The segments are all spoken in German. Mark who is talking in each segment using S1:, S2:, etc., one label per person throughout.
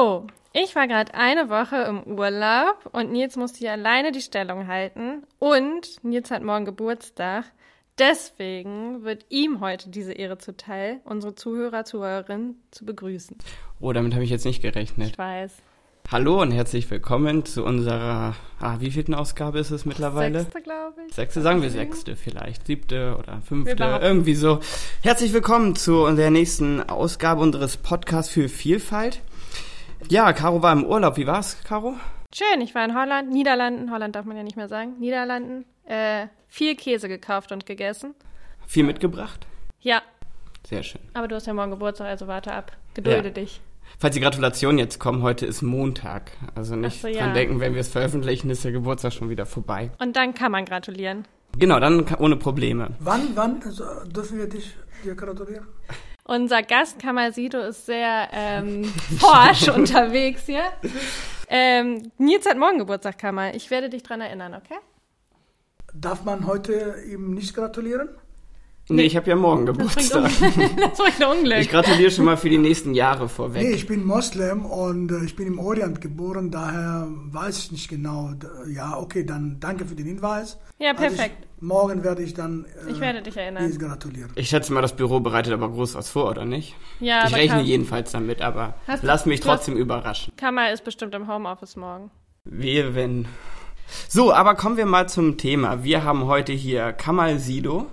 S1: So, ich war gerade eine Woche im Urlaub und Nils musste hier alleine die Stellung halten. Und Nils hat morgen Geburtstag. Deswegen wird ihm heute diese Ehre zuteil, unsere Zuhörer, Zuhörerinnen zu begrüßen.
S2: Oh, damit habe ich jetzt nicht gerechnet.
S1: Ich weiß.
S2: Hallo und herzlich willkommen zu unserer, ah, wie vielten Ausgabe ist es mittlerweile?
S1: Sechste, glaube ich.
S2: Sechste, sagen wir sechste vielleicht, siebte oder fünfte, irgendwie so. Herzlich willkommen zu der nächsten Ausgabe unseres Podcasts für Vielfalt. Ja, Caro war im Urlaub. Wie war's, Caro?
S1: Schön, ich war in Holland, Niederlanden, Holland darf man ja nicht mehr sagen, Niederlanden, äh, viel Käse gekauft und gegessen.
S2: Viel mitgebracht?
S1: Ja,
S2: Sehr schön.
S1: aber du hast ja morgen Geburtstag, also warte ab. Gedulde
S2: Ja.
S1: dich.
S2: Falls die Gratulationen jetzt kommen, heute ist Montag. Also nicht
S1: so, ja.
S2: dran denken, wenn wir es veröffentlichen, ist der Geburtstag schon wieder vorbei.
S1: Und dann kann man gratulieren.
S2: Genau, dann ohne Probleme.
S3: Wann, wann also, dürfen wir dich dir gratulieren?
S1: Unser Gast Kamal Sido ist sehr ähm, forsch unterwegs hier. Ähm, Nils hat morgen Geburtstag, Kamal. Ich werde dich dran erinnern, okay?
S3: Darf man heute ihm nicht gratulieren?
S2: Nee, ich habe ja morgen Geburtstag.
S1: Das bringt Unglück.
S2: Ich gratuliere schon mal für die nächsten Jahre vorweg.
S3: Nee, ich bin Moslem und äh, ich bin im Orient geboren, daher weiß ich nicht genau. Ja, okay, dann danke für den Hinweis.
S1: Ja,
S3: Also
S1: perfekt.
S3: ich, morgen werde ich dann äh,
S1: Ich werde dich erinnern.
S3: Gratulieren.
S2: Ich schätze mal, das Büro bereitet aber groß was vor, oder nicht?
S1: Ja,
S2: ich
S1: aber
S2: rechne jedenfalls damit, aber lass mich
S1: hast-
S2: trotzdem überraschen.
S1: Kamal ist bestimmt im Homeoffice morgen.
S2: Wehe, wenn. So, aber kommen wir mal zum Thema. Wir haben heute hier Kamal Sido,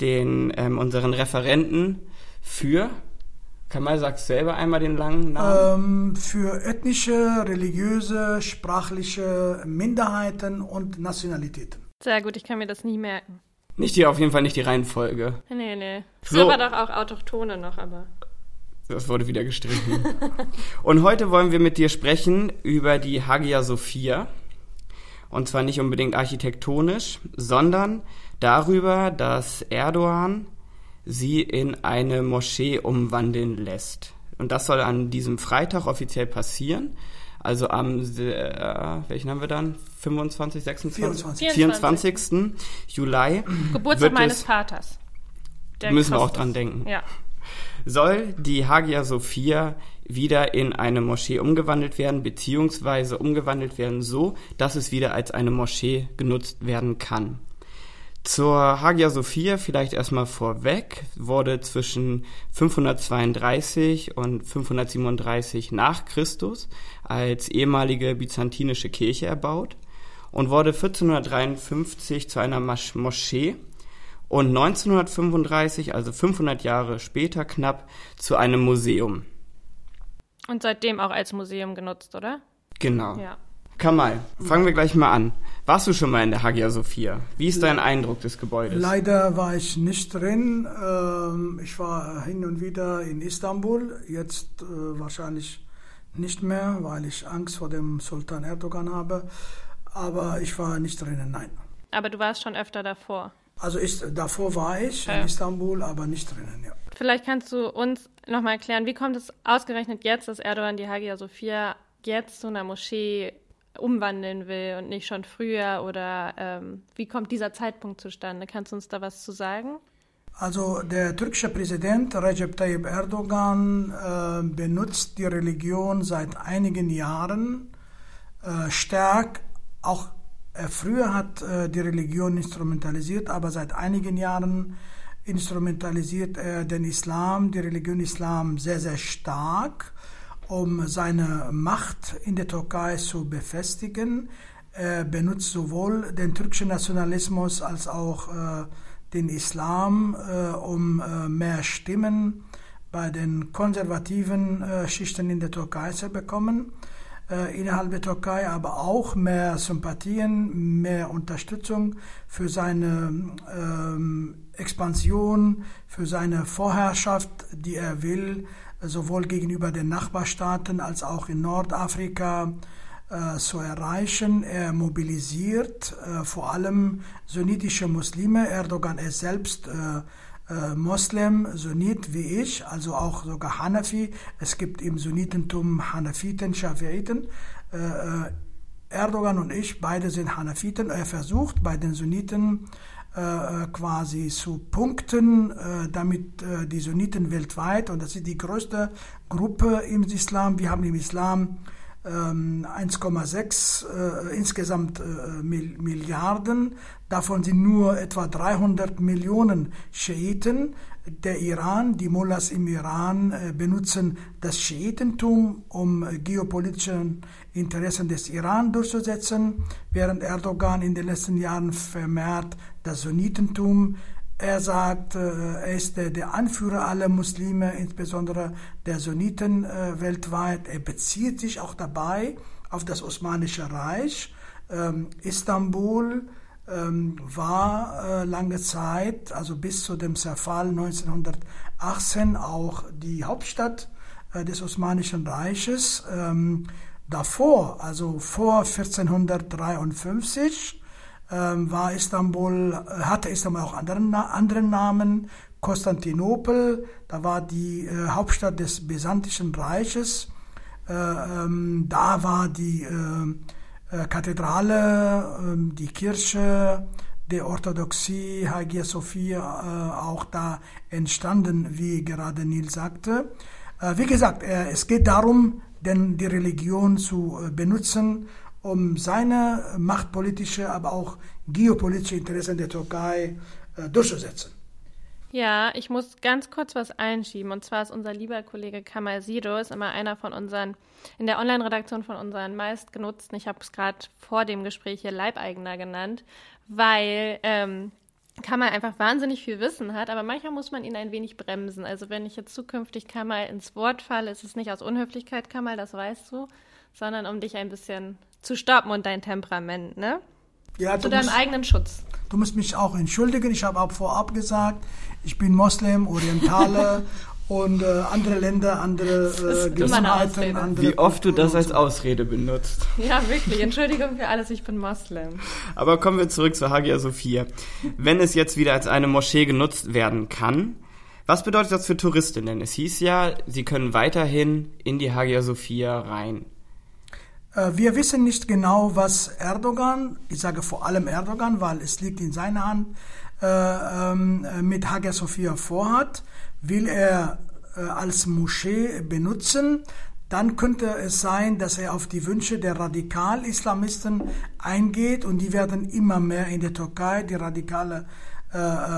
S2: den ähm, unseren Referenten für. Kamal, sagst selber einmal den langen Namen?
S3: Ähm, für ethnische, religiöse, sprachliche Minderheiten und Nationalitäten.
S1: Sehr gut, ich kann mir das nie merken.
S2: Nicht die, auf jeden Fall nicht die Reihenfolge.
S1: Nee, nee.
S2: So.
S1: Früher war doch auch Autochtone noch, aber.
S2: Das wurde wieder gestrichen. Und heute wollen wir mit dir sprechen über die Hagia Sophia. Und zwar nicht unbedingt architektonisch, sondern darüber, dass Erdogan sie in eine Moschee umwandeln lässt. Und das soll an diesem Freitag offiziell passieren. Also am, äh, welchen haben wir dann? 25, 26?
S3: 24.
S2: 24. Juli.
S1: Geburtstag meines
S2: es-
S1: Vaters.
S2: Müssen wir auch dran denken.
S1: Ja.
S2: Soll die Hagia Sophia wieder in eine Moschee umgewandelt werden, beziehungsweise umgewandelt werden so, dass es wieder als eine Moschee genutzt werden kann. Zur Hagia Sophia vielleicht erstmal vorweg, wurde zwischen 532 und 537 nach Christus als ehemalige byzantinische Kirche erbaut und wurde 1453 zu einer Moschee und 1935, also 500 Jahre später knapp, zu einem Museum.
S1: Und seitdem auch als Museum genutzt, oder?
S2: Genau.
S1: Ja.
S2: Kamal, fangen wir gleich mal an. Warst du schon mal in der Hagia Sophia? Wie ist dein Eindruck des Gebäudes?
S3: Leider war ich nicht drin. Ähm, ich war hin und wieder in Istanbul, jetzt äh, wahrscheinlich nicht mehr, weil ich Angst vor dem Sultan Erdogan habe. Aber ich war nicht drinnen, nein.
S1: Aber du warst schon öfter davor.
S3: Also ist, davor war ich
S1: Ja.
S3: in Istanbul, aber nicht drinnen, ja.
S1: Vielleicht kannst du uns nochmal erklären, wie kommt es ausgerechnet jetzt, dass Erdogan die Hagia Sophia jetzt zu einer Moschee umwandeln will und nicht schon früher? Oder ähm, wie kommt dieser Zeitpunkt zustande? Kannst du uns da was zu sagen?
S3: Also der türkische Präsident Recep Tayyip Erdogan äh, benutzt die Religion seit einigen Jahren äh, stark. Auch früher hat äh, die Religion instrumentalisiert, aber seit einigen Jahren instrumentalisiert er den Islam, die Religion Islam sehr, sehr stark, um seine Macht in der Türkei zu befestigen. Er benutzt sowohl den türkischen Nationalismus als auch äh, den Islam, äh, um äh, mehr Stimmen bei den konservativen äh, Schichten in der Türkei zu bekommen, äh, innerhalb der Türkei, aber auch mehr Sympathien, mehr Unterstützung für seine ähm, Expansion, für seine Vorherrschaft, die er will, sowohl gegenüber den Nachbarstaaten als auch in Nordafrika äh, zu erreichen. Er mobilisiert äh, vor allem sunnitische Muslime. Erdogan ist selbst äh, äh, Moslem, Sunnit wie ich, also auch sogar Hanafi. Es gibt im Sunnitentum Hanafiten, Schafiiten. Äh, äh, Erdogan und ich, beide sind Hanafiten. Er versucht bei den Sunniten äh, quasi zu punkten, äh, damit äh, die Sunniten weltweit, und das ist die größte Gruppe im Islam, wir haben im Islam 1,6 ähm, äh, insgesamt äh, Milliarden. Davon sind nur etwa 300 Millionen Schiiten. Der Iran, die Mullahs im Iran äh, benutzen das Schiitentum, um äh, geopolitische Interessen des Iran durchzusetzen, während Erdogan in den letzten Jahren vermehrt das Sunnitentum er sagt, äh, er ist der Anführer aller Muslime, insbesondere der Sunniten äh, weltweit. Er bezieht sich auch dabei auf das Osmanische Reich. Ähm, Istanbul ähm, war äh, lange Zeit, also bis zu dem Zerfall 1918, auch die Hauptstadt des Osmanischen Reiches. Ähm, davor, also vor 1453, ähm, war Istanbul, äh, hatte Istanbul auch anderen, anderen Namen. Konstantinopel, da war die äh, Hauptstadt des Byzantischen Reiches. Äh, ähm, da war die äh, äh Kathedrale, ähm, die Kirche der Orthodoxie, Hagia Sophia, äh, auch da entstanden, wie gerade Nils sagte. wie gesagt, es geht darum, denn die Religion zu benutzen, um seine machtpolitische, aber auch geopolitische Interessen der Türkei äh, durchzusetzen.
S1: Ja, ich muss ganz kurz was einschieben. Und zwar ist unser lieber Kollege Kamal Sido ist immer einer von unseren, in der Online-Redaktion von unseren meistgenutzten, ich habe es gerade vor dem Gespräch hier Leibeigener genannt, weil ähm, Kamal einfach wahnsinnig viel Wissen hat, aber manchmal muss man ihn ein wenig bremsen. Also wenn ich jetzt zukünftig Kamal ins Wort falle, ist es nicht aus Unhöflichkeit, Kamal, das weißt du, sondern um dich ein bisschen zu stoppen und dein Temperament, ne?
S3: Ja,
S1: zu deinem musst, eigenen Schutz.
S3: Du musst mich auch entschuldigen. Ich habe auch vorab gesagt, ich bin Moslem, Orientale und äh, andere Länder, andere äh, Gewohnheiten.
S2: Andere Wie oft du das als Ausrede benutzt.
S1: Ja, wirklich. Entschuldigung für alles, ich bin Moslem.
S2: Aber kommen wir zurück zu Hagia Sophia. Wenn es jetzt wieder als eine Moschee genutzt werden kann, was bedeutet das für Touristinnen? Es hieß ja, sie können weiterhin in die Hagia Sophia rein.
S3: Äh, wir wissen nicht genau, was Erdogan, ich sage vor allem Erdogan, weil es liegt in seiner Hand, äh, ähm, mit Hagia Sophia vorhat. Will er äh, als Moschee benutzen, dann könnte es sein, dass er auf die Wünsche der Radikal-Islamisten eingeht und die werden immer mehr in der Türkei, die radikale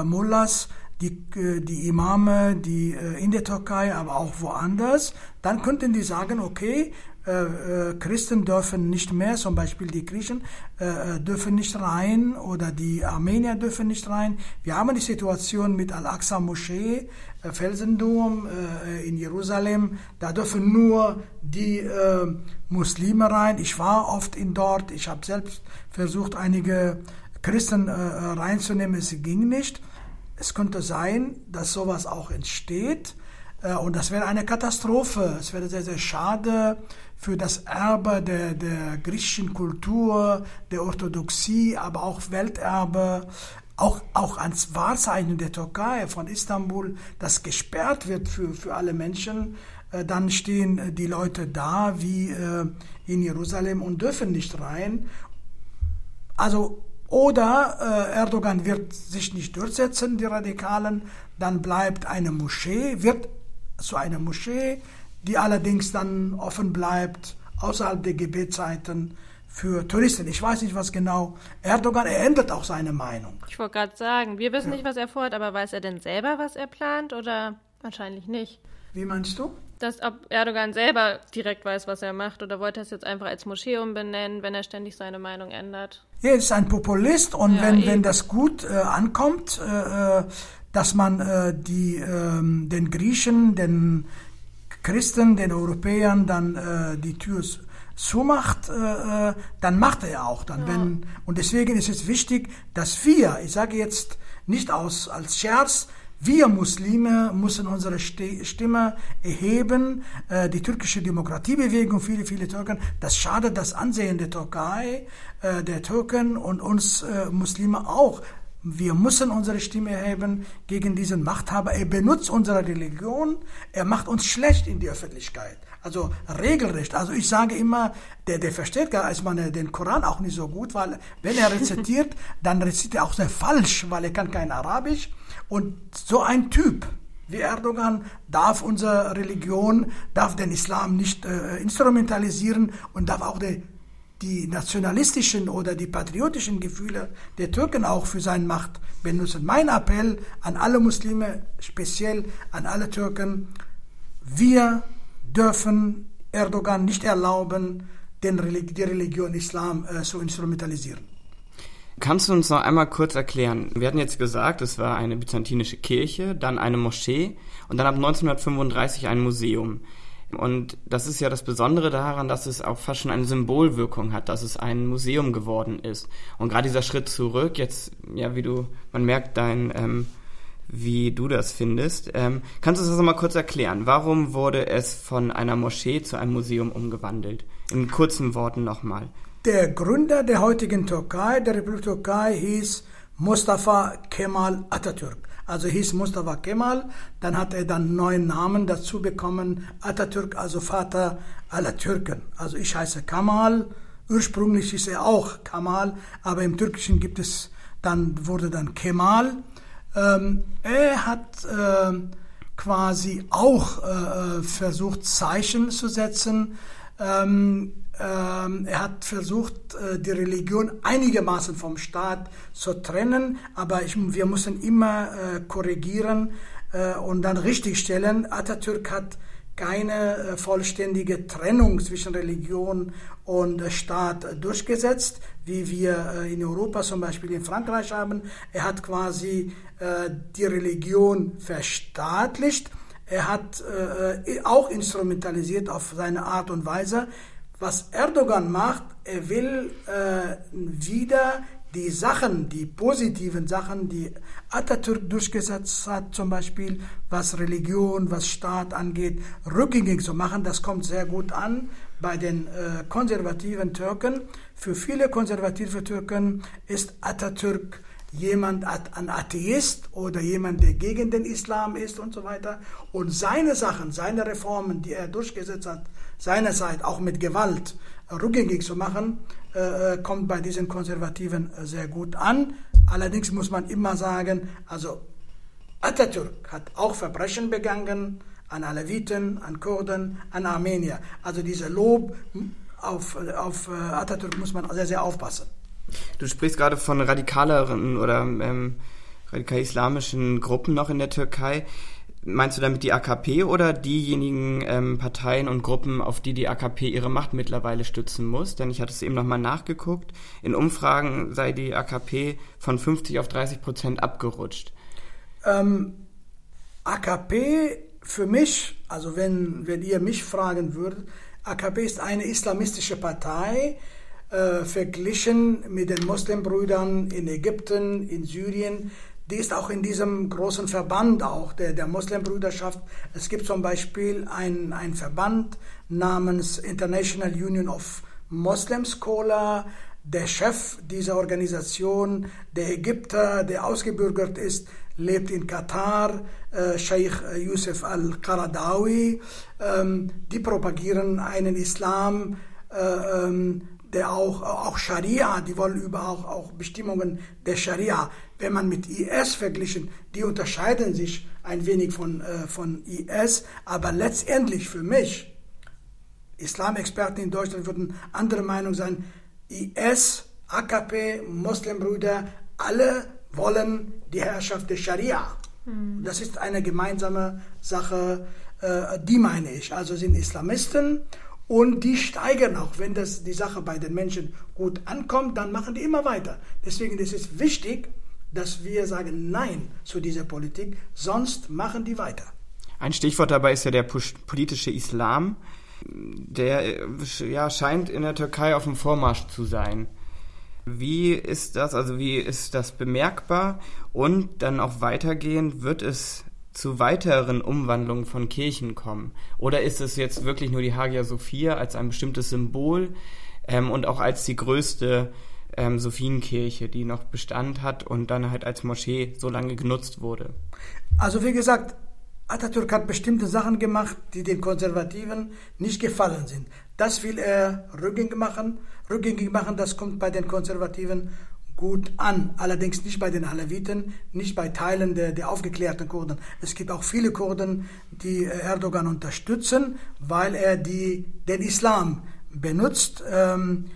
S3: Mullahs, die, die Imame, die in der Türkei, aber auch woanders, dann könnten die sagen, okay, äh, äh, Christen dürfen nicht mehr, zum Beispiel die Griechen äh, äh, dürfen nicht rein oder die Armenier dürfen nicht rein. Wir haben die Situation mit Al-Aqsa Moschee, äh, Felsendom äh, in Jerusalem, da dürfen nur die Muslime rein. Ich war oft in dort, ich habe selbst versucht, einige Christen reinzunehmen, es ging nicht. Es könnte sein, dass sowas auch entsteht. Und das wäre eine Katastrophe. Es wäre sehr, sehr schade für das Erbe der, der griechischen Kultur, der Orthodoxie, aber auch Welterbe, auch, auch ans Wahrzeichen der Türkei von Istanbul, das gesperrt wird für, für alle Menschen, äh, dann stehen äh, die Leute da wie äh, in Jerusalem und dürfen nicht rein. Also oder Erdogan wird sich nicht durchsetzen, die Radikalen, dann bleibt eine Moschee, wird zu einer Moschee, die allerdings dann offen bleibt außerhalb der Gebetszeiten für Touristen. Ich weiß nicht, was genau. Erdogan, er ändert auch seine Meinung.
S1: Ich wollte gerade sagen, wir wissen ja. nicht, was er vorhat, aber weiß er denn selber, was er plant oder wahrscheinlich nicht?
S3: Wie meinst du?
S1: Dass ob Erdogan selber direkt weiß, was er macht oder wollte er es jetzt einfach als Moschee umbenennen, wenn er ständig seine Meinung ändert?
S3: Er ist ein Populist und ja, wenn, wenn das gut äh, ankommt, äh, äh dass man äh, die, ähm, den Griechen, den Christen, den Europäern dann äh, die Tür zumacht, äh, äh, dann macht er auch dann. Ja. Wenn, und deswegen ist es wichtig, dass wir, ich sage jetzt nicht aus, als Scherz, wir Muslime müssen unsere Stimme erheben. Äh, die türkische Demokratiebewegung, viele, viele Türken, das schadet das Ansehen der Türkei, äh, der Türken und uns äh, Muslime auch. Wir müssen unsere Stimme erheben gegen diesen Machthaber. Er benutzt unsere Religion, er macht uns schlecht in die Öffentlichkeit. Also regelrecht. Also ich sage immer, der, der versteht gar als man den Koran auch nicht so gut, weil wenn er rezitiert, dann rezitiert er auch sehr falsch, weil er kann kein Arabisch. Und so ein Typ wie Erdogan darf unsere Religion, darf den Islam nicht äh, instrumentalisieren und darf auch die, die nationalistischen oder die patriotischen Gefühle der Türken auch für seine Macht benutzen. Mein Appell an alle Muslime, speziell an alle Türken, wir dürfen Erdogan nicht erlauben, den, die Religion Islam äh, zu instrumentalisieren.
S2: Kannst du uns noch einmal kurz erklären? Wir hatten jetzt gesagt, es war eine byzantinische Kirche, dann eine Moschee und dann ab 1935 ein Museum. Und das ist ja das Besondere daran, dass es auch fast schon eine Symbolwirkung hat, dass es ein Museum geworden ist. Und gerade dieser Schritt zurück, jetzt, ja, wie du, man merkt dein, ähm, wie du das findest. Ähm, kannst du das nochmal kurz erklären? Warum wurde es von einer Moschee zu einem Museum umgewandelt? In kurzen Worten nochmal.
S3: Der Gründer der heutigen Türkei, der Republik Türkei, hieß Mustafa Kemal Atatürk. Also hieß Mustafa Kemal, dann hat er dann neuen Namen dazu bekommen, Atatürk, also Vater aller Türken. Also ich heiße Kemal, ursprünglich hieß er auch Kemal, aber im Türkischen gibt es dann, wurde dann Kemal. Ähm, er hat äh, quasi auch äh, versucht, Zeichen zu setzen. Ähm, ähm, er hat versucht, äh, die Religion einigermaßen vom Staat zu trennen, aber ich, wir müssen immer äh, korrigieren äh, und dann richtigstellen. Atatürk hat keine äh, vollständige Trennung zwischen Religion und Staat durchgesetzt, wie wir äh, in Europa zum Beispiel in Frankreich haben. Er hat quasi äh, die Religion verstaatlicht. Er hat auch instrumentalisiert auf seine Art und Weise. Was Erdogan macht, er will äh, wieder die Sachen, die positiven Sachen, die Atatürk durchgesetzt hat, zum Beispiel was Religion, was Staat angeht, rückgängig zu machen. Das kommt sehr gut an bei den äh, konservativen Türken. Für viele konservative Türken ist Atatürk jemand, ein Atheist oder jemand, der gegen den Islam ist und so weiter. Und seine Sachen, seine Reformen, die er durchgesetzt hat, seinerzeit auch mit Gewalt rückgängig zu machen, äh, äh, kommt bei diesen Konservativen äh, sehr gut an. Allerdings muss man immer sagen, also Atatürk hat auch Verbrechen begangen an Aleviten, an Kurden, an Armenier. Also dieser Lob auf, auf Atatürk muss man sehr, sehr aufpassen.
S2: Du sprichst gerade von radikaleren oder ähm, radikal-islamischen Gruppen noch in der Türkei. Meinst du damit die AKP oder diejenigen ähm, Parteien und Gruppen, auf die die AKP ihre Macht mittlerweile stützen muss? Denn ich hatte es eben nochmal nachgeguckt. In Umfragen sei die AKP von 50 auf 30 Prozent abgerutscht.
S3: Ähm, AKP für mich, also wenn, wenn ihr mich fragen würdet, AKP ist eine islamistische Partei, äh, verglichen mit den Muslimbrüdern in Ägypten, in Syrien, die ist auch in diesem großen Verband auch der, der Muslimbrüderschaft. Es gibt zum Beispiel einen Verband namens International Union of Muslim Scholar. Der Chef dieser Organisation, der Ägypter, der ausgebürgert ist, lebt in Katar, äh, Sheikh Yusuf al-Qaradawi. Ähm, die propagieren einen Islam, äh, ähm, der auch, auch Scharia, die wollen über auch, auch Bestimmungen der Scharia wenn man mit IS verglichen, die unterscheiden sich ein wenig von, äh, von IS, aber letztendlich für mich, Islamexperten in Deutschland würden andere Meinung sein, IS, AKP, Muslimbrüder, alle wollen die Herrschaft der Scharia. Mhm. Das ist eine gemeinsame Sache, äh, die meine ich. Also sind Islamisten und die steigern auch, wenn das die Sache bei den Menschen gut ankommt, dann machen die immer weiter. Deswegen ist es wichtig, dass wir sagen Nein zu dieser Politik, sonst machen die weiter.
S2: Ein Stichwort dabei ist ja der politische Islam. Der ja, scheint in der Türkei auf dem Vormarsch zu sein. Wie ist das, also wie ist das bemerkbar? Und dann auch weitergehend, wird es zu weiteren Umwandlungen von Kirchen kommen? Oder ist es jetzt wirklich nur die Hagia Sophia als ein bestimmtes Symbol ähm, und auch als die größte ähm, Sophienkirche, die noch Bestand hat und dann halt als Moschee so lange genutzt wurde.
S3: Also wie gesagt, Atatürk hat bestimmte Sachen gemacht, die den Konservativen nicht gefallen sind. Das will er rückgängig machen. Rückgängig machen, das kommt bei den Konservativen gut an. Allerdings nicht bei den Alawiten, nicht bei Teilen der, der aufgeklärten Kurden. Es gibt auch viele Kurden, die Erdogan unterstützen, weil er die, den Islam benutzt. Ähm,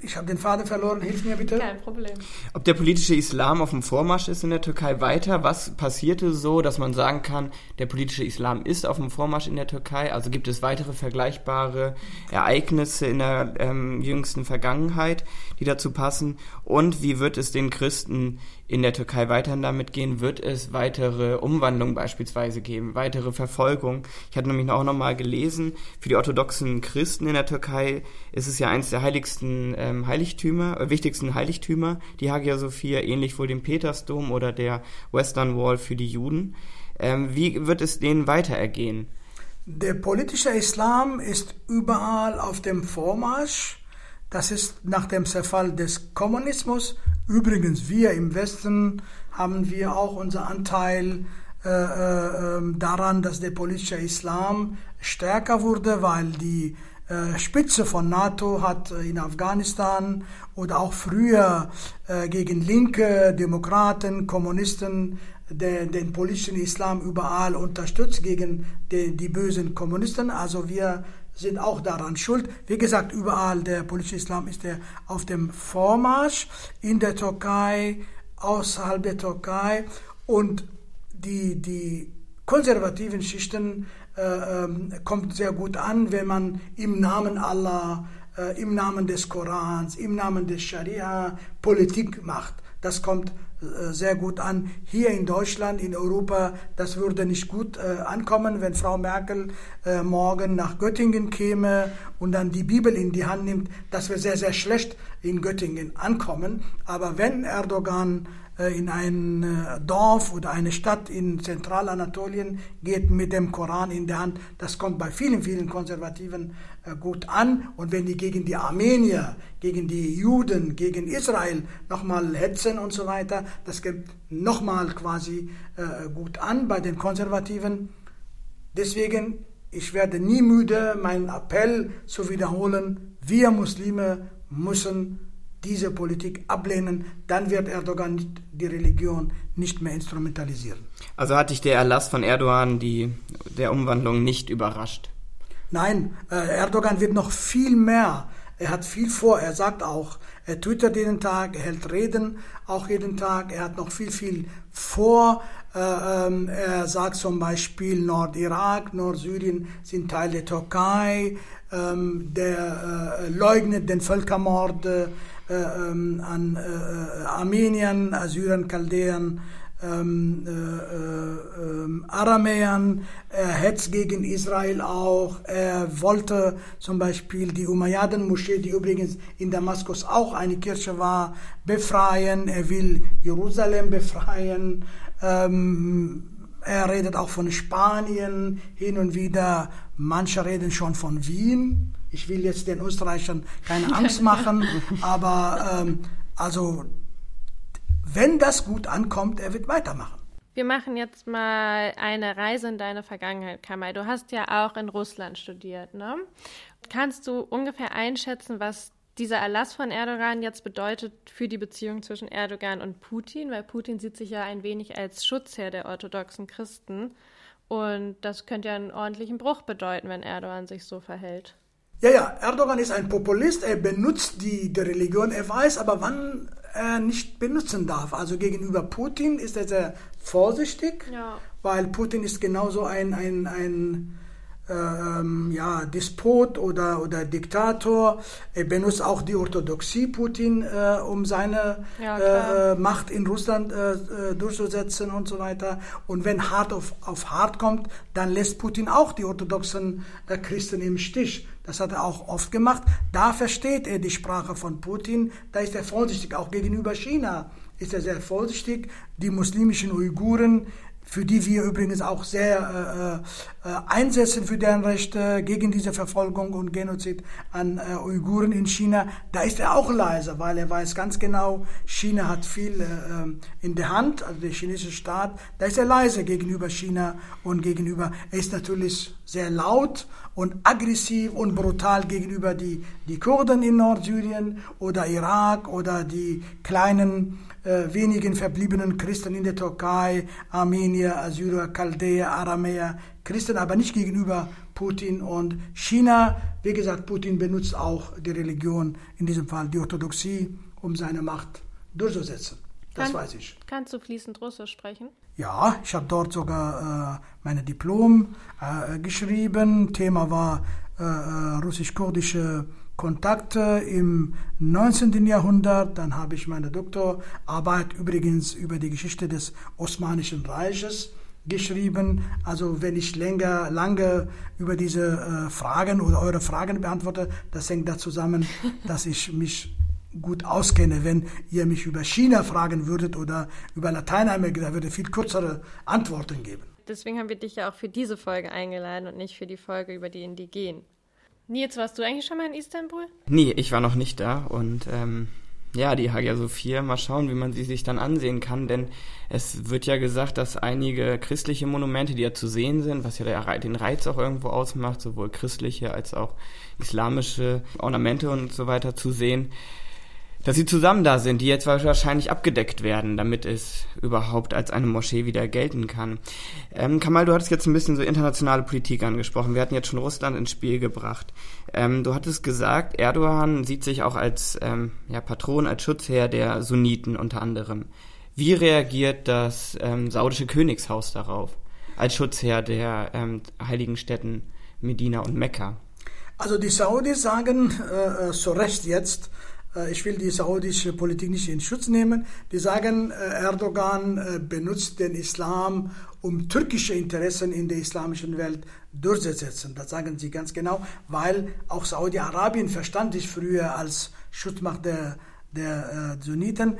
S3: ich habe den Faden verloren, hilf mir bitte.
S1: Kein Problem.
S2: Ob der politische Islam auf dem Vormarsch ist in der Türkei weiter? Was passierte so, dass man sagen kann, der politische Islam ist auf dem Vormarsch in der Türkei? Also gibt es weitere vergleichbare Ereignisse in der ähm, jüngsten Vergangenheit, die dazu passen? Und wie wird es den Christen in der Türkei weiterhin damit gehen? Wird es weitere Umwandlungen beispielsweise geben, weitere Verfolgung? Ich hatte nämlich auch nochmal gelesen, für die orthodoxen Christen in der Türkei ist es ja eines der heiligsten ähm, Heiligtümer, äh, wichtigsten Heiligtümer, die Hagia Sophia, ähnlich wohl dem Petersdom oder der Western Wall für die Juden. Ähm, wie wird es denen weiter?
S3: Der politische Islam ist überall auf dem Vormarsch. Das ist nach dem Zerfall des Kommunismus Übrigens, wir im Westen haben wir auch unser Anteil äh, äh, ähm, daran, dass der politische Islam stärker wurde, weil die äh, Spitze von NATO hat äh, in Afghanistan oder auch früher äh, gegen Linke, Demokraten, Kommunisten den, den politischen Islam überall unterstützt gegen die, die bösen Kommunisten. Also wir sind auch daran schuld. Wie gesagt, überall der politische Islam ist der auf dem Vormarsch in der Türkei, außerhalb der Türkei und die, die konservativen Schichten äh, ähm, kommt sehr gut an, wenn man im Namen Allah, äh, im Namen des Korans, im Namen des Scharia Politik macht. Das kommt äh, sehr gut an. Hier in Deutschland, in Europa, das würde nicht gut äh, ankommen, wenn Frau Merkel äh, morgen nach Göttingen käme und dann die Bibel in die Hand nimmt. Das wäre sehr, sehr schlecht in Göttingen ankommen. Aber wenn Erdogan äh, in ein äh, Dorf oder eine Stadt in Zentralanatolien geht mit dem Koran in der Hand. Das kommt bei vielen, vielen Konservativen äh, gut an. Und wenn die gegen die Armenier, gegen die Juden, gegen Israel nochmal hetzen und so weiter, das geht nochmal quasi gut an bei den Konservativen. Deswegen, ich werde nie müde, meinen Appell zu wiederholen. Wir Muslime müssen diese Politik ablehnen, dann wird Erdogan die Religion nicht mehr instrumentalisieren.
S2: Also hat dich der Erlass von Erdogan die, der Umwandlung nicht überrascht?
S3: Nein, äh, Erdogan wird noch viel mehr. Er hat viel vor. Er sagt auch, er twittert jeden Tag, er hält Reden auch jeden Tag. Er hat noch viel, viel vor. Äh, ähm, er sagt zum Beispiel, Nordirak, Nordsyrien sind Teil der Türkei. Ähm, der äh, leugnet den Völkermord äh, ähm, an äh, äh, Armeniern, Assyrern, Chaldäern, ähm, äh, äh, Aramäern, er hetzt gegen Israel auch, er wollte zum Beispiel die Umayyaden-Moschee, die übrigens in Damaskus auch eine Kirche war, befreien, er will Jerusalem befreien, ähm, er redet auch von Spanien hin und wieder, manche reden schon von Wien, ich will jetzt den Österreichern keine Angst machen, aber ähm, also wenn das gut ankommt, er wird weitermachen.
S1: Wir machen jetzt mal eine Reise in deine Vergangenheit, Kamal. Du hast ja auch in Russland studiert, ne? Kannst du ungefähr einschätzen, was dieser Erlass von Erdogan jetzt bedeutet für die Beziehung zwischen Erdogan und Putin? Weil Putin sieht sich ja ein wenig als Schutzherr der orthodoxen Christen. Und das könnte ja einen ordentlichen Bruch bedeuten, wenn Erdogan sich so verhält.
S3: Ja, ja, Erdogan ist ein Populist, er benutzt die, die Religion, er weiß aber, wann er nicht benutzen darf. Also gegenüber Putin ist er sehr vorsichtig, ja. weil Putin ist genauso ein, ein, ein ähm, ja, Despot oder, oder Diktator. Er benutzt auch die Orthodoxie Putin, äh, um seine ja, äh, Macht in Russland äh, äh, durchzusetzen und so weiter. Und wenn hart auf, auf hart kommt, dann lässt Putin auch die orthodoxen äh, Christen im Stich. Das hat er auch oft gemacht. Da versteht er die Sprache von Putin. Da ist er vorsichtig. Auch gegenüber China ist er sehr vorsichtig. Die muslimischen Uiguren für die wir übrigens auch sehr äh, äh, einsetzen für deren Rechte gegen diese Verfolgung und Genozid an äh, Uiguren in China, da ist er auch leise, weil er weiß ganz genau, China hat viel äh, in der Hand, also der chinesische Staat, da ist er leise gegenüber China und gegenüber, er ist natürlich sehr laut und aggressiv und brutal gegenüber die, die Kurden in Nordsyrien oder Irak oder die kleinen äh, wenigen verbliebenen Christen in der Türkei, Armenier, Assyrer, Chaldäer, Aramäer, Christen, aber nicht gegenüber Putin und China. Wie gesagt, Putin benutzt auch die Religion, in diesem Fall die Orthodoxie, um seine Macht durchzusetzen. Das Kann, weiß ich.
S1: Kannst du fließend Russisch sprechen?
S3: Ja, ich habe dort sogar äh, meine Diplom äh, geschrieben. Thema war äh, äh russisch-kurdische Kontakte im 19. Jahrhundert. Dann habe ich meine Doktorarbeit übrigens über die Geschichte des Osmanischen Reiches geschrieben. Also wenn ich länger, lange über diese äh, Fragen oder eure Fragen beantworte, das hängt da zusammen, dass ich mich gut auskenne. Wenn ihr mich über China fragen würdet oder über Lateinamerika, da würde viel kürzere Antworten geben.
S1: Deswegen haben wir dich ja auch für diese Folge eingeladen und nicht für die Folge über die Indigenen. Nils, warst du eigentlich schon mal in Istanbul?
S2: Nee, ich war noch nicht da und ähm, ja, die Hagia Sophia, mal schauen, wie man sie sich dann ansehen kann, denn es wird ja gesagt, dass einige christliche Monumente, die ja zu sehen sind, was ja den Reiz auch irgendwo ausmacht, sowohl christliche als auch islamische Ornamente und so weiter zu sehen, dass sie zusammen da sind, die jetzt wahrscheinlich abgedeckt werden, damit es überhaupt als eine Moschee wieder gelten kann. Ähm, Kamal, du hattest jetzt ein bisschen so internationale Politik angesprochen. Wir hatten jetzt schon Russland ins Spiel gebracht. Ähm, du hattest gesagt, Erdogan sieht sich auch als ähm, ja, Patron, als Schutzherr der Sunniten unter anderem. Wie reagiert das ähm, saudische Königshaus darauf, als Schutzherr der ähm, heiligen Städten Medina und Mekka?
S3: Also die Saudis sagen äh, äh zu Recht jetzt, ich will die saudische Politik nicht in Schutz nehmen. Die sagen, äh, Erdogan äh, benutzt den Islam, um türkische Interessen in der islamischen Welt durchzusetzen. Das sagen sie ganz genau, weil auch Saudi-Arabien verstand sich früher als Schutzmacht der, der Sunniten.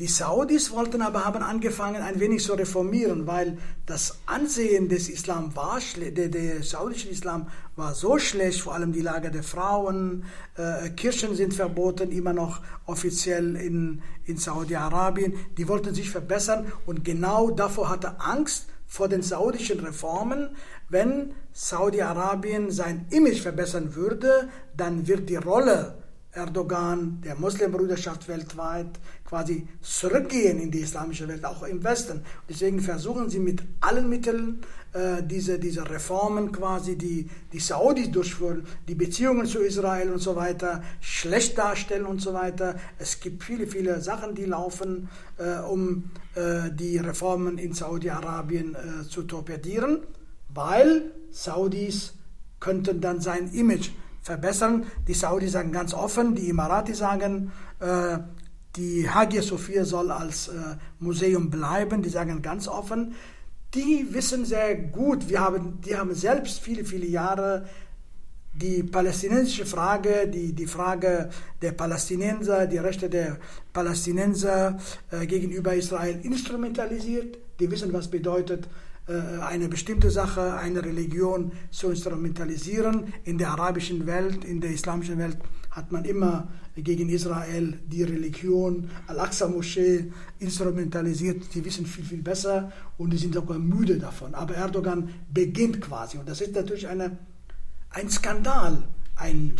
S3: Die Saudis wollten aber haben angefangen, ein wenig zu reformieren, weil das Ansehen des Islam war, der, der saudischen Islam war so schlecht, vor allem die Lage der Frauen, äh, Kirchen sind verboten, immer noch offiziell in, in Saudi-Arabien. Die wollten sich verbessern und genau davor hatte Angst vor den saudischen Reformen. Wenn Saudi-Arabien sein Image verbessern würde, dann wird die Rolle Erdogan, der Muslimbruderschaft weltweit quasi zurückgehen in die islamische Welt, auch im Westen. Deswegen versuchen sie mit allen Mitteln äh, diese, diese Reformen quasi, die die Saudis durchführen, die Beziehungen zu Israel und so weiter, schlecht darstellen und so weiter. Es gibt viele, viele Sachen, die laufen, äh, um äh, die Reformen in Saudi-Arabien äh, zu torpedieren, weil Saudis könnten dann sein Image verbessern. Die Saudis sagen ganz offen, die Emirati sagen, äh, die Hagia Sophia soll als äh, Museum bleiben. Die sagen ganz offen, die wissen sehr gut, wir haben, die haben selbst viele, viele Jahre die palästinensische Frage, die, die Frage der Palästinenser, die Rechte der Palästinenser äh, gegenüber Israel instrumentalisiert. Die wissen, was bedeutet eine bestimmte Sache, eine Religion zu instrumentalisieren. In der arabischen Welt, in der islamischen Welt hat man immer gegen Israel die Religion, Al-Aqsa-Moschee instrumentalisiert. Die wissen viel, viel besser und die sind sogar müde davon. Aber Erdogan beginnt quasi. Und das ist natürlich eine, ein Skandal. Ein,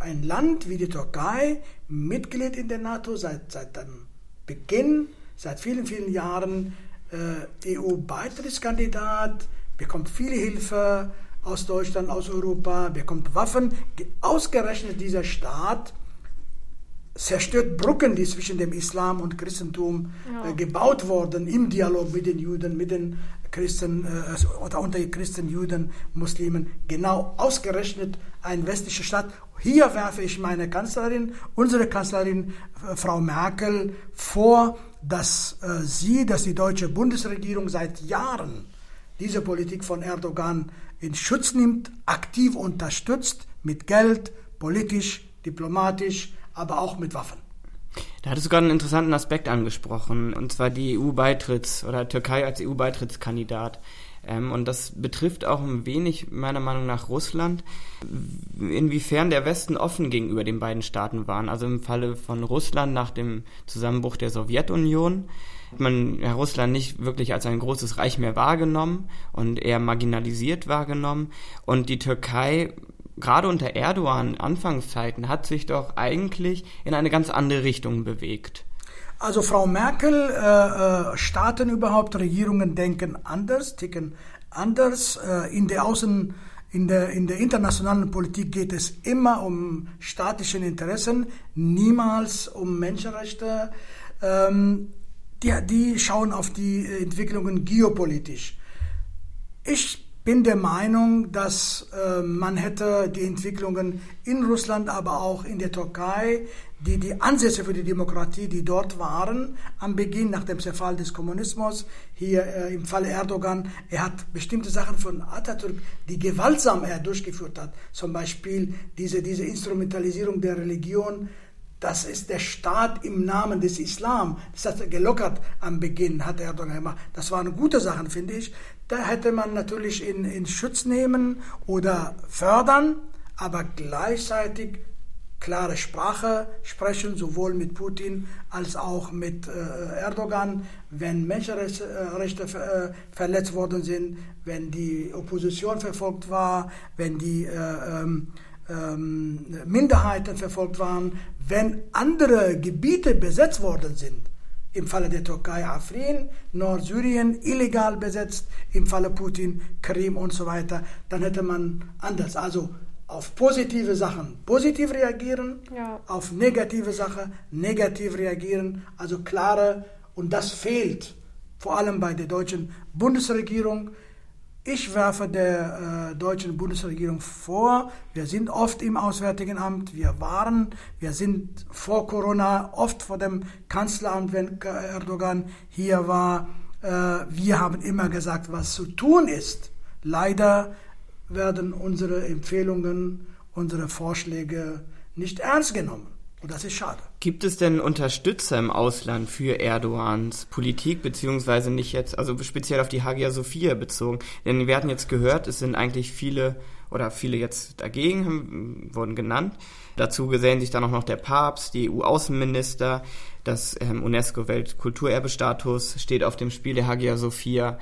S3: ein Land wie die Türkei, Mitglied in der NATO seit, seit dem Beginn, seit vielen, vielen Jahren, äh, EU-Beitrittskandidat, bekommt viele Hilfe aus Deutschland, aus Europa, bekommt Waffen. Ausgerechnet dieser Staat zerstört Brücken, die zwischen dem Islam und Christentum ja. äh, gebaut wurden, im Dialog mit den Juden, mit den Christen äh, oder unter Christen, Juden, Muslimen. Genau ausgerechnet ein westlicher Staat. Hier werfe ich meine Kanzlerin, unsere Kanzlerin äh, Frau Merkel vor, dass äh, sie, dass die deutsche Bundesregierung seit Jahren diese Politik von Erdogan in Schutz nimmt, aktiv unterstützt, mit Geld, politisch, diplomatisch, aber auch mit Waffen.
S2: Da hattest du gerade einen interessanten Aspekt angesprochen, und zwar die EU-Beitritts- oder Türkei als EU-Beitrittskandidat. Ähm, und das betrifft auch ein wenig meiner Meinung nach Russland, inwiefern der Westen offen gegenüber den beiden Staaten waren. Also im Falle von Russland nach dem Zusammenbruch der Sowjetunion hat man Russland nicht wirklich als ein großes Reich mehr wahrgenommen und eher marginalisiert wahrgenommen. Und die Türkei gerade unter Erdogan Anfangszeiten hat sich doch eigentlich in eine ganz andere Richtung bewegt.
S3: Also Frau Merkel, äh, äh, Staaten überhaupt, Regierungen denken anders, ticken anders. Äh, in der Außen, in der, in der internationalen Politik geht es immer um staatliche Interessen, niemals um Menschenrechte. Ähm, die, die schauen auf die Entwicklungen geopolitisch. Ich bin der Meinung, dass äh, man hätte die Entwicklungen in Russland, aber auch in der Türkei, die, die Ansätze für die Demokratie, die dort waren, am Beginn nach dem Zerfall des Kommunismus, hier äh, im Falle Erdogan, er hat bestimmte Sachen von Atatürk, die gewaltsam er durchgeführt hat, zum Beispiel diese, diese Instrumentalisierung der Religion, das ist der Staat im Namen des Islam. Das hat er gelockert am Beginn, hat Erdogan gemacht. Das waren gute Sachen, finde ich. Da hätte man natürlich in, in Schutz nehmen oder fördern, aber gleichzeitig klare Sprache sprechen, sowohl mit Putin als auch mit äh, Erdogan, wenn Menschenrechte äh, verletzt worden sind, wenn die Opposition verfolgt war, wenn die äh, ähm, ähm, Minderheiten verfolgt waren, wenn andere Gebiete besetzt worden sind. Im Falle der Türkei Afrin, Nordsyrien illegal besetzt, im Falle Putin Krim und so weiter, dann hätte man anders. Also auf positive Sachen positiv reagieren, ja. auf negative Sachen negativ reagieren, also klare, und das fehlt vor allem bei der deutschen Bundesregierung. Ich werfe der äh, deutschen Bundesregierung vor, wir sind oft im Auswärtigen Amt, wir waren, wir sind vor Corona oft vor dem Kanzleramt, wenn Erdogan hier war. Äh, wir haben immer gesagt, was zu tun ist. Leider werden unsere Empfehlungen, unsere Vorschläge nicht ernst genommen. Und das ist schade.
S2: Gibt es denn Unterstützer im Ausland für Erdogans Politik, beziehungsweise nicht jetzt, also speziell auf die Hagia Sophia bezogen? Denn wir hatten jetzt gehört, es sind eigentlich viele oder viele jetzt dagegen, wurden genannt. Dazu gesellen sich dann auch noch der Papst, die EU-Außenminister, das ähm, UNESCO-Weltkulturerbestatus steht auf dem Spiel der Hagia Sophia.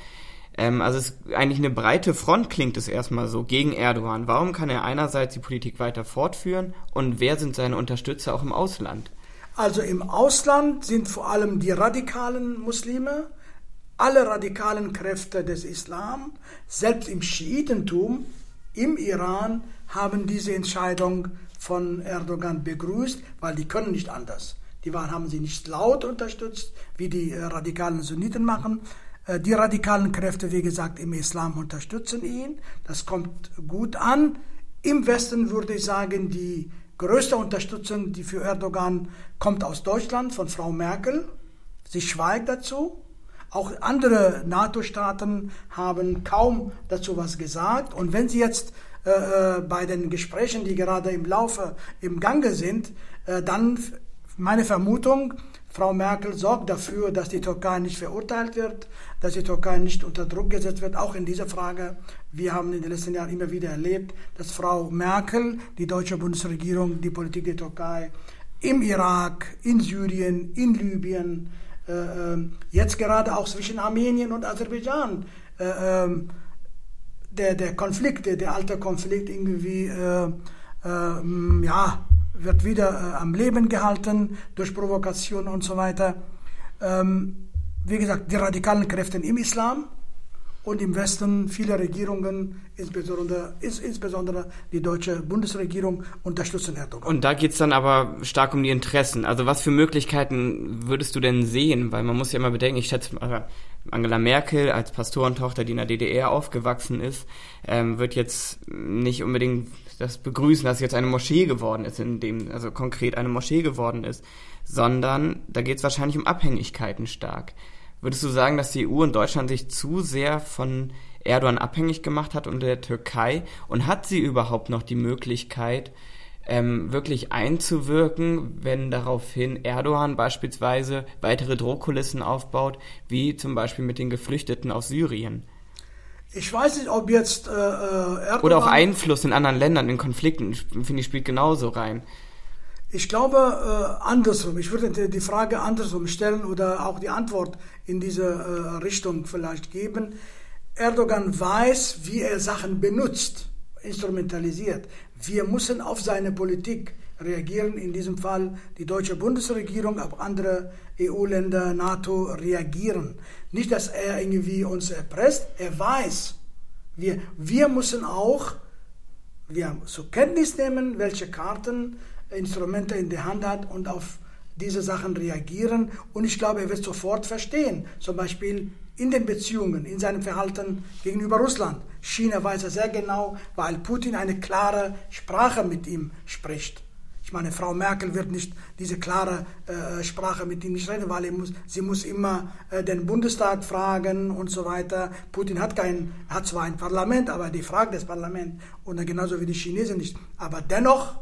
S2: Ähm, also es ist eigentlich eine breite Front klingt es erstmal so gegen Erdogan. Warum kann er einerseits die Politik weiter fortführen und wer sind seine Unterstützer auch im Ausland?
S3: Also im Ausland sind vor allem die radikalen Muslime, alle radikalen Kräfte des Islam, selbst im Schiitentum, im Iran, haben diese Entscheidung von Erdogan begrüßt, weil die können nicht anders. Die waren, haben sie nicht laut unterstützt, wie die äh, radikalen Sunniten machen, die radikalen Kräfte, wie gesagt, im Islam unterstützen ihn. Das kommt gut an. Im Westen würde ich sagen, die größte Unterstützung, die für Erdogan kommt aus Deutschland, von Frau Merkel. Sie schweigt dazu. Auch andere NATO-Staaten haben kaum dazu was gesagt. Und wenn sie jetzt äh, äh bei den Gesprächen, die gerade im Laufe, im Gange sind, äh, dann meine Vermutung, Frau Merkel sorgt dafür, dass die Türkei nicht verurteilt wird, dass die Türkei nicht unter Druck gesetzt wird, auch in dieser Frage. Wir haben in den letzten Jahren immer wieder erlebt, dass Frau Merkel, die deutsche Bundesregierung, die Politik der Türkei im Irak, in Syrien, in Libyen, äh, ähm, jetzt gerade auch zwischen Armenien und Aserbaidschan, äh, äh, der, der Konflikt, der, alte Konflikt irgendwie, äh, äh, ja, wird wieder äh, am Leben gehalten durch Provokation und so weiter. Ähm, wie gesagt, die radikalen Kräfte im Islam und im Westen viele Regierungen, insbesondere, insbesondere die deutsche Bundesregierung, unterstützen Erdogan.
S2: Und da geht es dann aber stark um die Interessen. Also was für Möglichkeiten würdest du denn sehen? Weil man muss ja immer bedenken, ich schätze, Angela Merkel als Pastorentochter, die in der DDR aufgewachsen ist, ähm, wird jetzt nicht unbedingt das begrüßen, dass jetzt eine Moschee geworden ist, in dem, also konkret eine Moschee geworden ist, sondern da geht es wahrscheinlich um Abhängigkeiten stark. Würdest du sagen, dass die EU und Deutschland sich zu sehr von Erdogan abhängig gemacht hat und der Türkei? Und hat sie überhaupt noch die Möglichkeit, ähm, wirklich einzuwirken, wenn daraufhin Erdogan beispielsweise weitere Drohkulissen aufbaut, wie zum Beispiel mit den Geflüchteten aus Syrien?
S3: Ich weiß nicht, ob jetzt äh, äh Erdogan...
S2: Oder auch Einfluss in anderen Ländern, in Konflikten, finde ich, spielt genauso rein.
S3: Ich glaube äh, andersrum. Ich würde die Frage andersrum stellen oder auch die Antwort in diese äh, Richtung vielleicht geben. Erdogan weiß, wie er Sachen benutzt, instrumentalisiert. Wir müssen auf seine Politik reagieren, in diesem Fall die deutsche Bundesregierung, aber andere EU-Länder, NATO reagieren. Nicht, dass er irgendwie uns erpresst, er weiß, wir, wir müssen auch wir zur Kenntnis nehmen, welche Karten, Instrumente in der Hand hat und auf diese Sachen reagieren. Und ich glaube, er wird sofort verstehen, zum Beispiel in den Beziehungen, in seinem Verhalten gegenüber Russland. China weiß er sehr genau, weil Putin eine klare Sprache mit ihm spricht. Ich meine, Frau Merkel wird nicht diese klare äh, Sprache mit ihm nicht reden, weil muss, sie muss immer äh, den Bundestag fragen und so weiter. Putin hat kein, hat zwar ein Parlament, aber die fragt das Parlament und genauso wie die Chinesen nicht. Aber dennoch,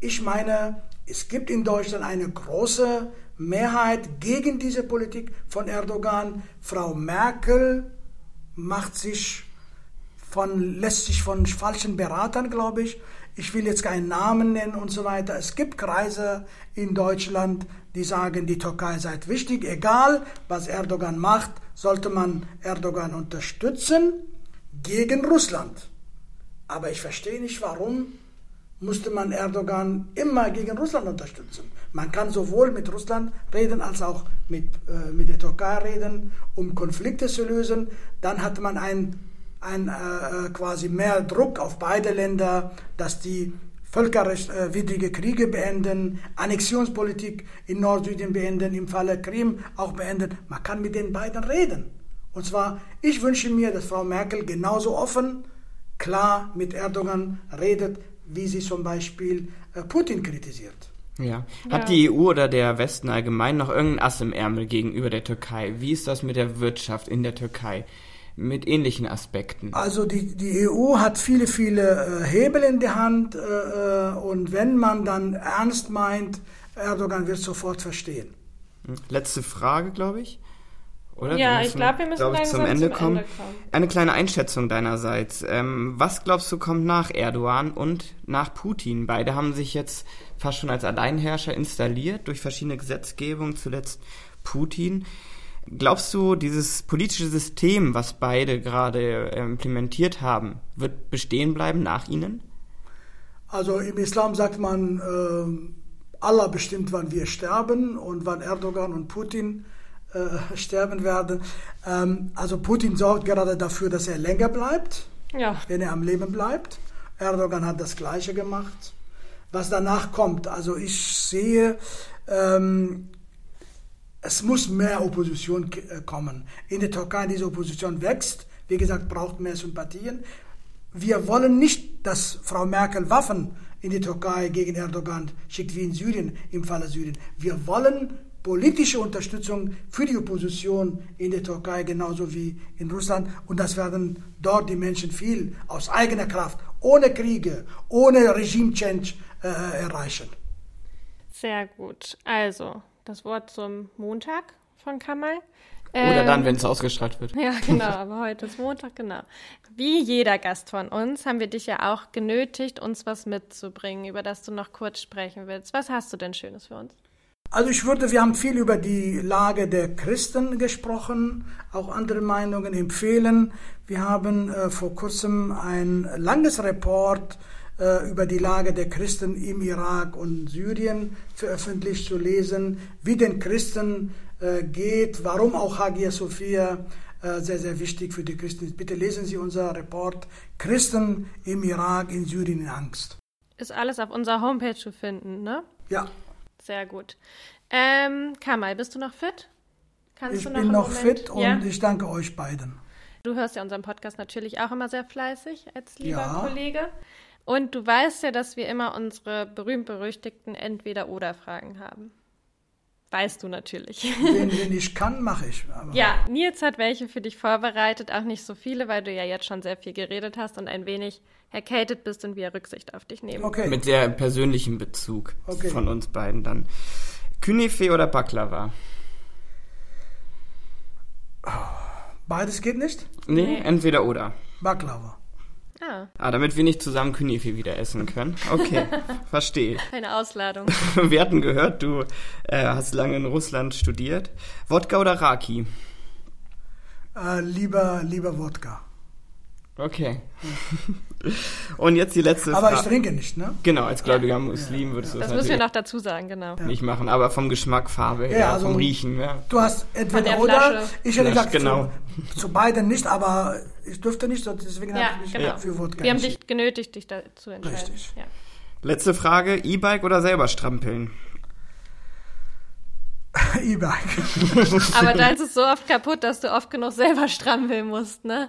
S3: ich meine, es gibt in Deutschland eine große Mehrheit gegen diese Politik von Erdogan. Frau Merkel macht sich von, lässt sich von falschen Beratern, glaube ich. Ich will jetzt keinen Namen nennen und so weiter. Es gibt Kreise in Deutschland, die sagen, die Türkei sei wichtig. Egal, was Erdogan macht, sollte man Erdogan unterstützen gegen Russland. Aber ich verstehe nicht, warum musste man Erdogan immer gegen Russland unterstützen. Man kann sowohl mit Russland reden als auch mit, äh, mit der Türkei reden, um Konflikte zu lösen. Dann hat man ein, ein äh, äh quasi mehr Druck auf beide Länder, dass die völkerrechtswidrige Kriege beenden, Annexionspolitik in Nordsyrien beenden, im Falle Krim auch beenden. Man kann mit den beiden reden. Und zwar, ich wünsche mir, dass Frau Merkel genauso offen, klar mit Erdogan redet, wie sie zum Beispiel äh, Putin kritisiert.
S2: Ja. Hat ja. die EU oder der Westen allgemein noch irgendein Ass im Ärmel gegenüber der Türkei? Wie ist das mit der Wirtschaft in der Türkei? Mit ähnlichen Aspekten.
S3: Also die, die EU hat viele, viele äh, Hebel in der Hand äh, äh, und wenn man dann ernst meint, Erdogan wird sofort verstehen.
S2: Letzte Frage, glaube ich.
S1: Oder? Ja, ich glaube, wir müssen glaub langsam
S2: zum, Ende, zum kommen. Ende, kommen. Eine kleine Einschätzung deinerseits. Ähm, was glaubst du kommt nach Erdogan und nach Putin? Beide haben sich jetzt fast schon als Alleinherrscher installiert durch verschiedene Gesetzgebungen, zuletzt Putin. Glaubst du, dieses politische System, was beide gerade äh, implementiert haben, wird bestehen bleiben nach ihnen?
S3: Also im Islam sagt man, äh, Allah bestimmt, wann wir sterben und wann Erdogan und Putin äh, sterben werden. Ähm, also Putin sorgt gerade dafür, dass er länger bleibt, ja. wenn er am Leben bleibt. Erdogan hat das Gleiche gemacht. Was danach kommt, also ich sehe, ähm, es muss mehr Opposition äh, kommen. In der Türkei diese Opposition wächst. Wie gesagt, braucht mehr Sympathien. Wir wollen nicht, dass Frau Merkel Waffen in die Türkei gegen Erdogan schickt, wie in Syrien, im Falle Syrien. Wir wollen politische Unterstützung für die Opposition in der Türkei genauso wie in Russland. Und das werden dort die Menschen viel aus eigener Kraft, ohne Kriege, ohne Regime-Change äh, erreichen.
S1: Sehr gut. Also, das Wort zum Montag von Kamal.
S2: Oder dann, ähm, wenn es ausgestrahlt wird.
S1: Ja, genau, aber heute ist Montag, genau. Wie jeder Gast von uns haben wir dich ja auch genötigt, uns was mitzubringen, über das du noch kurz sprechen willst. Was hast du denn Schönes für uns?
S3: Also ich würde, wir haben viel über die Lage der Christen gesprochen, auch andere Meinungen empfehlen. Wir haben äh, vor kurzem ein langes Report äh, über die Lage der Christen im Irak und Syrien veröffentlicht zu lesen, wie den Christen äh, geht, warum auch Hagia Sophia äh, sehr, sehr wichtig für die Christen ist. Bitte lesen Sie unser Report Christen im Irak, in Syrien in Angst.
S1: Ist alles auf unserer Homepage zu finden, ne?
S3: Ja.
S1: Sehr gut. Ähm, Kamal, bist du noch fit?
S3: Kannst ich noch bin noch Moment? fit und ja? ich danke euch beiden.
S1: Du hörst ja unseren Podcast natürlich auch immer sehr fleißig als lieber ja. Kollege. Und du weißt ja, dass wir immer unsere berühmt-berüchtigten Entweder-Oder-Fragen haben. weißt du natürlich.
S3: Wenn, wenn ich kann, mache ich. Aber
S1: Ja, Nils hat welche für dich vorbereitet, auch nicht so viele, weil du ja jetzt schon sehr viel geredet hast und ein wenig erkältet bist und wir Rücksicht auf dich nehmen.
S3: Okay.
S2: Mit sehr persönlichem Bezug
S3: Okay.
S2: von uns beiden dann. Künefe oder Baklava?
S3: Beides geht nicht?
S2: Nee,
S1: Nee.
S2: entweder oder.
S3: Baklava.
S1: Ah,
S2: Ah, damit wir nicht zusammen Künefe wieder essen können. Okay, verstehe.
S1: eine Ausladung.
S2: Wir hatten gehört, du äh, hast lange in Russland studiert. Wodka oder Raki?
S3: Äh, lieber, lieber Wodka.
S2: Okay. Und jetzt die letzte
S3: Aber ich
S2: Frage.
S3: trinke nicht, ne?
S2: Genau, als gläubiger Muslim würdest du
S1: Das
S2: das,
S1: müssen wir noch dazu sagen, genau.
S2: nicht machen, aber vom Geschmack, Farbe,
S3: Ja,
S2: ja,
S3: also-
S2: vom Riechen, ja.
S3: Du hast entweder
S1: der
S3: oder. Ich hätte gesagt,
S2: genau.
S3: zu, zu beiden nicht, aber ich dürfte nicht, deswegen
S1: Ja,
S3: habe ich mich
S1: genau.
S3: für Wodka
S1: Wir haben dich genötigt, dich dazu zu entscheiden.
S3: Richtig.
S1: Ja.
S2: Letzte Frage, E-Bike oder selber strampeln?
S3: E-Bike.
S1: Aber da ist es so oft kaputt, dass du oft genug selber strampeln musst, ne?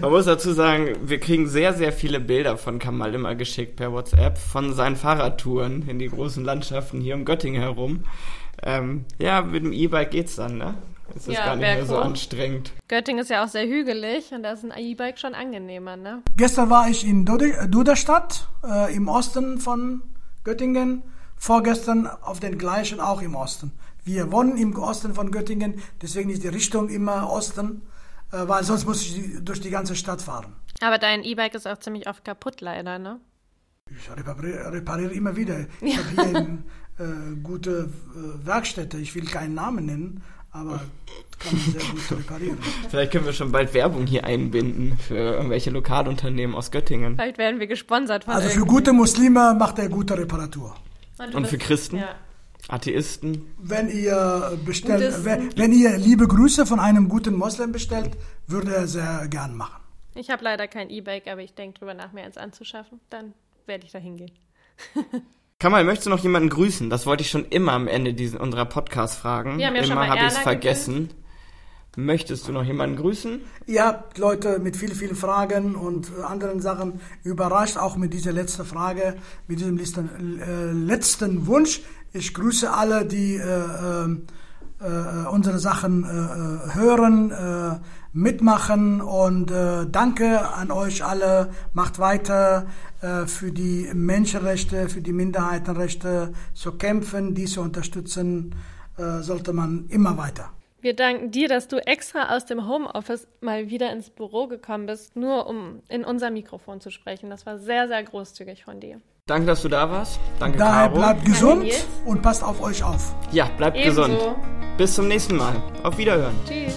S2: Man muss dazu sagen, wir kriegen sehr, sehr viele Bilder von Kamal immer geschickt per WhatsApp von seinen Fahrradtouren in die großen Landschaften hier um Göttingen herum. Ähm, ja, mit dem E-Bike geht's dann, ne? Es ist
S1: Ja,
S2: gar nicht mehr so anstrengend.
S1: Göttingen ist ja auch sehr hügelig und da ist ein E-Bike schon angenehmer, ne?
S3: Gestern war ich in Dude- Duderstadt äh, im Osten von Göttingen. Vorgestern auf den gleichen auch im Osten. Wir wohnen im Osten von Göttingen, deswegen ist die Richtung immer Osten, äh, weil sonst muss ich durch die ganze Stadt fahren.
S1: Aber dein E-Bike ist auch ziemlich oft kaputt, leider, ne?
S3: Ich repariere, repariere immer wieder. Ich habe hier eine äh, gute äh, Werkstätte. Ich will keinen Namen nennen, aber kann man sehr gut reparieren.
S2: Vielleicht können wir schon bald Werbung hier einbinden für irgendwelche Lokalunternehmen aus Göttingen.
S1: Vielleicht werden wir gesponsert von
S3: Also für
S1: irgendwie.
S3: gute Muslime macht er gute Reparatur.
S1: du
S2: Und für Christen?
S1: Ja.
S2: Atheisten?
S3: Wenn ihr bestellt, wenn, wenn ihr liebe Grüße von einem guten Moslem bestellt, würde er sehr gern machen.
S1: Ich habe leider kein E-Bike, aber ich denke drüber nach, mir eins anzuschaffen. Dann werde ich da hingehen.
S2: Kamal, möchtest du noch jemanden grüßen? Das wollte ich schon immer am Ende diesen, unserer Podcast fragen.
S1: Wir haben ja
S2: immer habe ich es vergessen. Möchtest du noch jemanden grüßen?
S3: Ihr habt Leute mit vielen, vielen Fragen und äh, anderen Sachen überrascht, auch mit dieser letzten Frage, mit diesem letzten, äh, letzten Wunsch. Ich grüße alle, die äh, äh, äh, unsere Sachen äh, äh, hören, äh, mitmachen und danke an euch alle. Macht weiter für die Menschenrechte, für die Minderheitenrechte zu kämpfen, die zu unterstützen, sollte man immer weiter.
S1: Wir danken dir, dass du extra aus dem Homeoffice mal wieder ins Büro gekommen bist, nur um in unser Mikrofon zu sprechen. Das war sehr, sehr großzügig von dir.
S2: Danke, dass du da warst. Danke,
S3: Daher
S2: Caro.
S3: bleibt gesund und passt auf euch auf.
S2: Ja, bleibt
S1: Ebenso.
S2: gesund. Bis zum nächsten Mal. Auf Wiederhören.
S1: Tschüss.